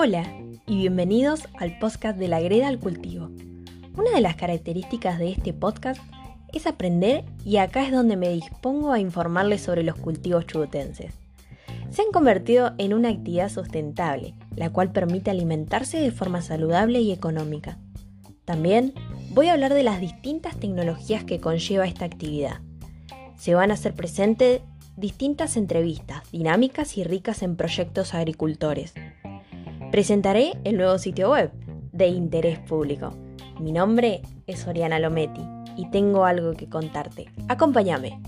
Hola y bienvenidos al podcast de la greda al cultivo. Una de las características de este podcast es aprender y acá es donde me dispongo a informarles sobre los cultivos chubutenses. Se han convertido en una actividad sustentable, la cual permite alimentarse de forma saludable y económica. También voy a hablar de las distintas tecnologías que conlleva esta actividad. Se van a hacer presentes distintas entrevistas, dinámicas y ricas en proyectos agricultores. Presentaré el nuevo sitio web de interés público. Mi nombre es Oriana Lometti y tengo algo que contarte. Acompáñame.